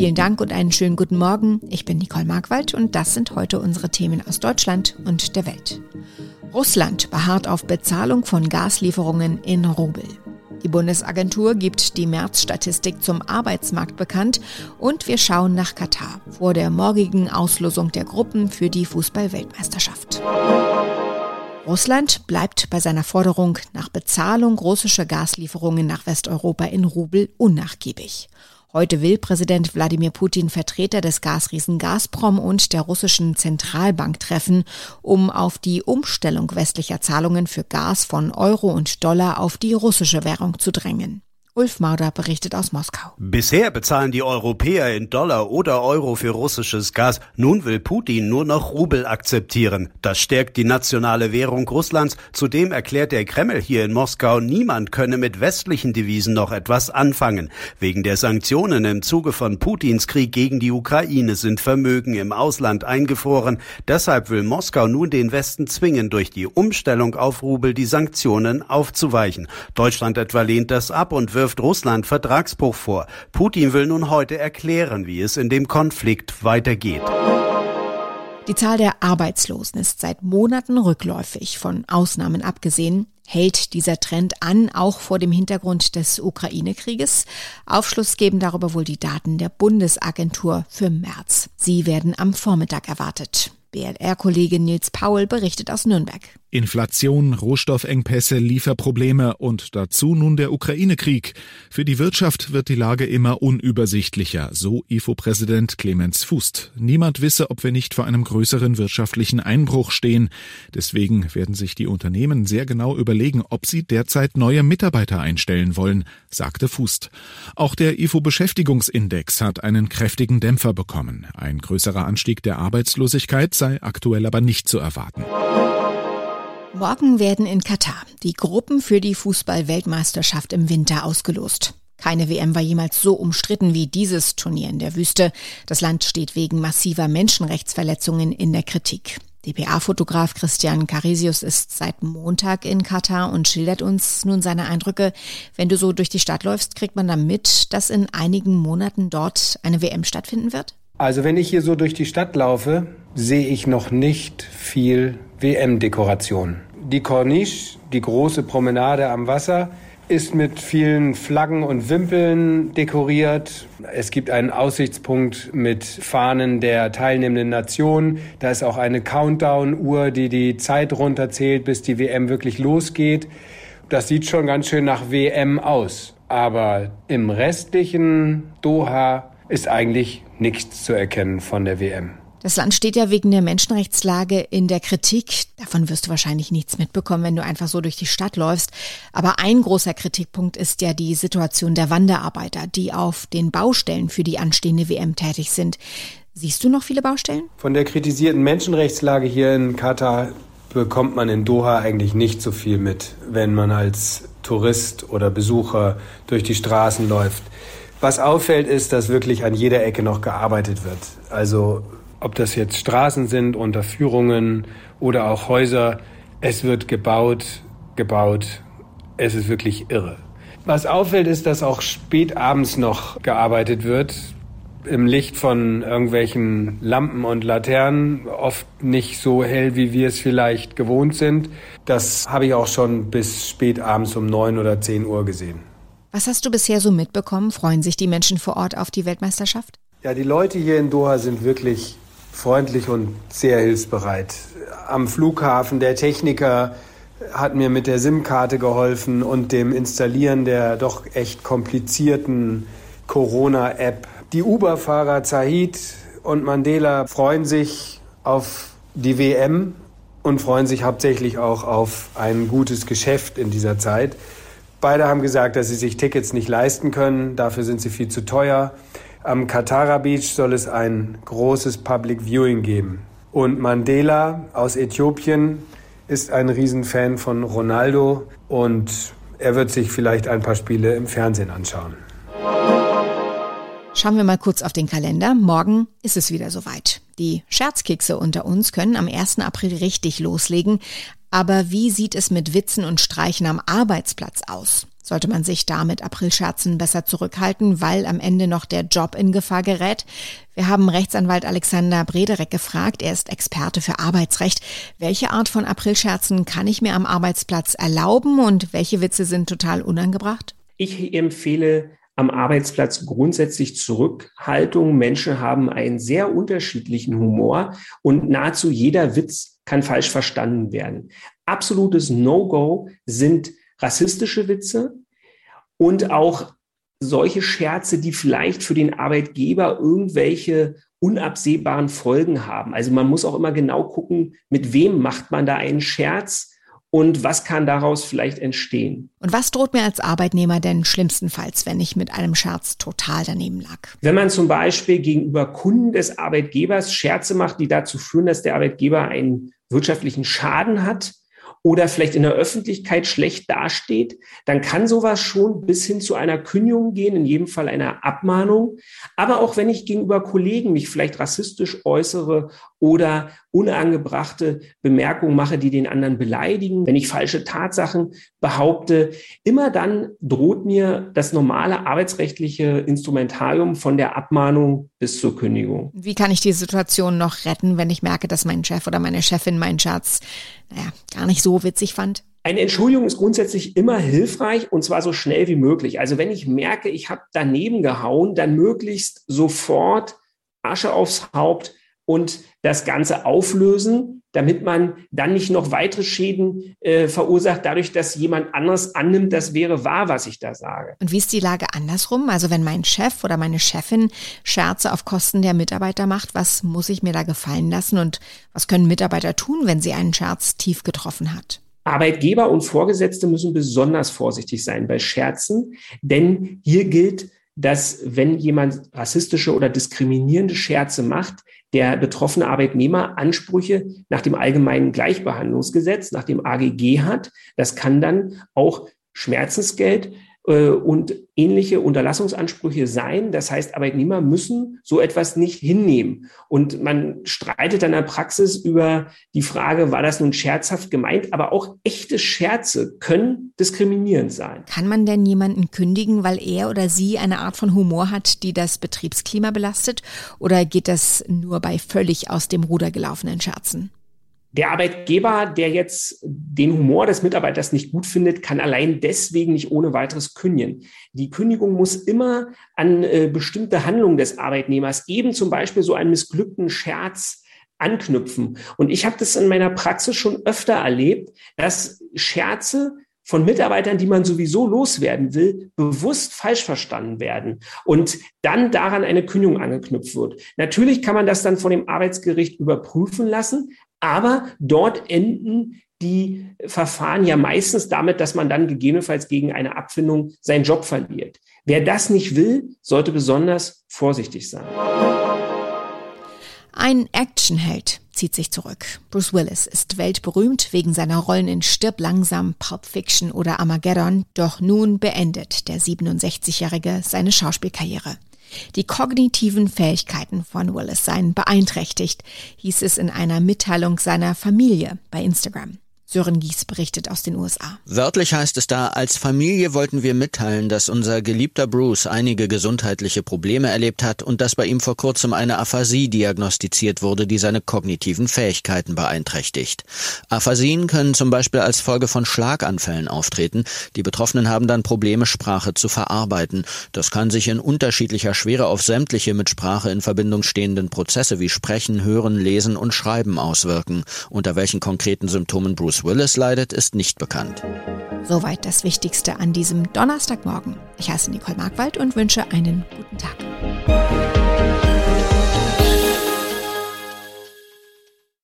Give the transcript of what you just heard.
Vielen Dank und einen schönen guten Morgen. Ich bin Nicole Markwald und das sind heute unsere Themen aus Deutschland und der Welt. Russland beharrt auf Bezahlung von Gaslieferungen in Rubel. Die Bundesagentur gibt die Märzstatistik zum Arbeitsmarkt bekannt und wir schauen nach Katar vor der morgigen Auslosung der Gruppen für die Fußballweltmeisterschaft. Russland bleibt bei seiner Forderung nach Bezahlung russischer Gaslieferungen nach Westeuropa in Rubel unnachgiebig. Heute will Präsident Wladimir Putin Vertreter des Gasriesen Gazprom und der russischen Zentralbank treffen, um auf die Umstellung westlicher Zahlungen für Gas von Euro und Dollar auf die russische Währung zu drängen. Ulf Mauder berichtet aus Moskau. Bisher bezahlen die Europäer in Dollar oder Euro für russisches Gas. Nun will Putin nur noch Rubel akzeptieren. Das stärkt die nationale Währung Russlands. Zudem erklärt der Kreml hier in Moskau, niemand könne mit westlichen Devisen noch etwas anfangen. Wegen der Sanktionen im Zuge von Putins Krieg gegen die Ukraine sind Vermögen im Ausland eingefroren. Deshalb will Moskau nun den Westen zwingen, durch die Umstellung auf Rubel die Sanktionen aufzuweichen. Deutschland etwa lehnt das ab und wirft Russland Vertragsbruch vor. Putin will nun heute erklären, wie es in dem Konflikt weitergeht. Die Zahl der Arbeitslosen ist seit Monaten rückläufig, von Ausnahmen abgesehen. Hält dieser Trend an, auch vor dem Hintergrund des Ukraine-Krieges? Aufschluss geben darüber wohl die Daten der Bundesagentur für März. Sie werden am Vormittag erwartet. BLR-Kollege Nils Paul berichtet aus Nürnberg. Inflation, Rohstoffengpässe, Lieferprobleme und dazu nun der Ukraine-Krieg. Für die Wirtschaft wird die Lage immer unübersichtlicher, so IFO-Präsident Clemens Fußt. Niemand wisse, ob wir nicht vor einem größeren wirtschaftlichen Einbruch stehen. Deswegen werden sich die Unternehmen sehr genau überlegen, ob sie derzeit neue Mitarbeiter einstellen wollen, sagte Fußt. Auch der IFO-Beschäftigungsindex hat einen kräftigen Dämpfer bekommen. Ein größerer Anstieg der Arbeitslosigkeit sei aktuell aber nicht zu erwarten. Morgen werden in Katar die Gruppen für die Fußball-Weltmeisterschaft im Winter ausgelost. Keine WM war jemals so umstritten wie dieses Turnier in der Wüste. Das Land steht wegen massiver Menschenrechtsverletzungen in der Kritik. DPA-Fotograf Christian Carisius ist seit Montag in Katar und schildert uns nun seine Eindrücke. Wenn du so durch die Stadt läufst, kriegt man dann mit, dass in einigen Monaten dort eine WM stattfinden wird? Also wenn ich hier so durch die Stadt laufe, sehe ich noch nicht viel WM-Dekoration. Die Corniche, die große Promenade am Wasser, ist mit vielen Flaggen und Wimpeln dekoriert. Es gibt einen Aussichtspunkt mit Fahnen der teilnehmenden Nationen. Da ist auch eine Countdown-Uhr, die die Zeit runterzählt, bis die WM wirklich losgeht. Das sieht schon ganz schön nach WM aus. Aber im restlichen Doha ist eigentlich nichts zu erkennen von der WM. Das Land steht ja wegen der Menschenrechtslage in der Kritik. Davon wirst du wahrscheinlich nichts mitbekommen, wenn du einfach so durch die Stadt läufst. Aber ein großer Kritikpunkt ist ja die Situation der Wanderarbeiter, die auf den Baustellen für die anstehende WM tätig sind. Siehst du noch viele Baustellen? Von der kritisierten Menschenrechtslage hier in Katar bekommt man in Doha eigentlich nicht so viel mit, wenn man als Tourist oder Besucher durch die Straßen läuft. Was auffällt, ist, dass wirklich an jeder Ecke noch gearbeitet wird. Also ob das jetzt Straßen sind, Unterführungen oder auch Häuser, es wird gebaut, gebaut. Es ist wirklich irre. Was auffällt, ist, dass auch spät abends noch gearbeitet wird. Im Licht von irgendwelchen Lampen und Laternen, oft nicht so hell, wie wir es vielleicht gewohnt sind. Das habe ich auch schon bis spät abends um neun oder zehn Uhr gesehen. Was hast du bisher so mitbekommen? Freuen sich die Menschen vor Ort auf die Weltmeisterschaft? Ja, die Leute hier in Doha sind wirklich freundlich und sehr hilfsbereit. Am Flughafen der Techniker hat mir mit der SIM-Karte geholfen und dem Installieren der doch echt komplizierten Corona-App. Die Uber-Fahrer Zahid und Mandela freuen sich auf die WM und freuen sich hauptsächlich auch auf ein gutes Geschäft in dieser Zeit. Beide haben gesagt, dass sie sich Tickets nicht leisten können, dafür sind sie viel zu teuer. Am Katara Beach soll es ein großes Public Viewing geben. Und Mandela aus Äthiopien ist ein Riesenfan von Ronaldo und er wird sich vielleicht ein paar Spiele im Fernsehen anschauen. Schauen wir mal kurz auf den Kalender. Morgen ist es wieder soweit. Die Scherzkekse unter uns können am 1. April richtig loslegen. Aber wie sieht es mit Witzen und Streichen am Arbeitsplatz aus? Sollte man sich da mit Aprilscherzen besser zurückhalten, weil am Ende noch der Job in Gefahr gerät? Wir haben Rechtsanwalt Alexander Brederek gefragt. Er ist Experte für Arbeitsrecht. Welche Art von Aprilscherzen kann ich mir am Arbeitsplatz erlauben und welche Witze sind total unangebracht? Ich empfehle am Arbeitsplatz grundsätzlich Zurückhaltung. Menschen haben einen sehr unterschiedlichen Humor und nahezu jeder Witz kann falsch verstanden werden. Absolutes No-Go sind rassistische Witze und auch solche Scherze, die vielleicht für den Arbeitgeber irgendwelche unabsehbaren Folgen haben. Also man muss auch immer genau gucken, mit wem macht man da einen Scherz und was kann daraus vielleicht entstehen. Und was droht mir als Arbeitnehmer denn schlimmstenfalls, wenn ich mit einem Scherz total daneben lag? Wenn man zum Beispiel gegenüber Kunden des Arbeitgebers Scherze macht, die dazu führen, dass der Arbeitgeber einen wirtschaftlichen Schaden hat, oder vielleicht in der Öffentlichkeit schlecht dasteht, dann kann sowas schon bis hin zu einer Kündigung gehen, in jedem Fall einer Abmahnung. Aber auch wenn ich gegenüber Kollegen mich vielleicht rassistisch äußere oder unangebrachte Bemerkungen mache, die den anderen beleidigen, wenn ich falsche Tatsachen behaupte, immer dann droht mir das normale arbeitsrechtliche Instrumentarium von der Abmahnung bis zur Kündigung. Wie kann ich die Situation noch retten, wenn ich merke, dass mein Chef oder meine Chefin meinen Schatz naja, gar nicht so witzig fand? Eine Entschuldigung ist grundsätzlich immer hilfreich und zwar so schnell wie möglich. Also wenn ich merke, ich habe daneben gehauen, dann möglichst sofort Asche aufs Haupt und das Ganze auflösen, damit man dann nicht noch weitere Schäden äh, verursacht, dadurch, dass jemand anderes annimmt, das wäre wahr, was ich da sage. Und wie ist die Lage andersrum? Also wenn mein Chef oder meine Chefin Scherze auf Kosten der Mitarbeiter macht, was muss ich mir da gefallen lassen und was können Mitarbeiter tun, wenn sie einen Scherz tief getroffen hat? Arbeitgeber und Vorgesetzte müssen besonders vorsichtig sein bei Scherzen, denn hier gilt, dass wenn jemand rassistische oder diskriminierende Scherze macht, der betroffene Arbeitnehmer Ansprüche nach dem allgemeinen Gleichbehandlungsgesetz, nach dem AGG hat. Das kann dann auch Schmerzensgeld und ähnliche Unterlassungsansprüche sein. Das heißt, Arbeitnehmer müssen so etwas nicht hinnehmen. Und man streitet dann in der Praxis über die Frage, war das nun scherzhaft gemeint? Aber auch echte Scherze können diskriminierend sein. Kann man denn jemanden kündigen, weil er oder sie eine Art von Humor hat, die das Betriebsklima belastet? Oder geht das nur bei völlig aus dem Ruder gelaufenen Scherzen? Der Arbeitgeber, der jetzt den Humor des Mitarbeiters nicht gut findet, kann allein deswegen nicht ohne weiteres kündigen. Die Kündigung muss immer an äh, bestimmte Handlungen des Arbeitnehmers, eben zum Beispiel so einen missglückten Scherz, anknüpfen. Und ich habe das in meiner Praxis schon öfter erlebt, dass Scherze von Mitarbeitern, die man sowieso loswerden will, bewusst falsch verstanden werden und dann daran eine Kündigung angeknüpft wird. Natürlich kann man das dann von dem Arbeitsgericht überprüfen lassen, aber dort enden die Verfahren ja meistens damit, dass man dann gegebenenfalls gegen eine Abfindung seinen Job verliert. Wer das nicht will, sollte besonders vorsichtig sein. Ein Actionheld zieht sich zurück. Bruce Willis ist weltberühmt wegen seiner Rollen in Stirb langsam, Pulp Fiction oder Armageddon, doch nun beendet der 67-Jährige seine Schauspielkarriere. Die kognitiven Fähigkeiten von Willis seien beeinträchtigt, hieß es in einer Mitteilung seiner Familie bei Instagram. Sören Gies berichtet aus den USA. Wörtlich heißt es da, als Familie wollten wir mitteilen, dass unser geliebter Bruce einige gesundheitliche Probleme erlebt hat und dass bei ihm vor kurzem eine Aphasie diagnostiziert wurde, die seine kognitiven Fähigkeiten beeinträchtigt. Aphasien können zum Beispiel als Folge von Schlaganfällen auftreten. Die Betroffenen haben dann Probleme, Sprache zu verarbeiten. Das kann sich in unterschiedlicher Schwere auf sämtliche mit Sprache in Verbindung stehenden Prozesse wie Sprechen, Hören, Lesen und Schreiben auswirken. Unter welchen konkreten Symptomen Bruce Willis leidet, ist nicht bekannt. Soweit das Wichtigste an diesem Donnerstagmorgen. Ich heiße Nicole Markwald und wünsche einen guten Tag.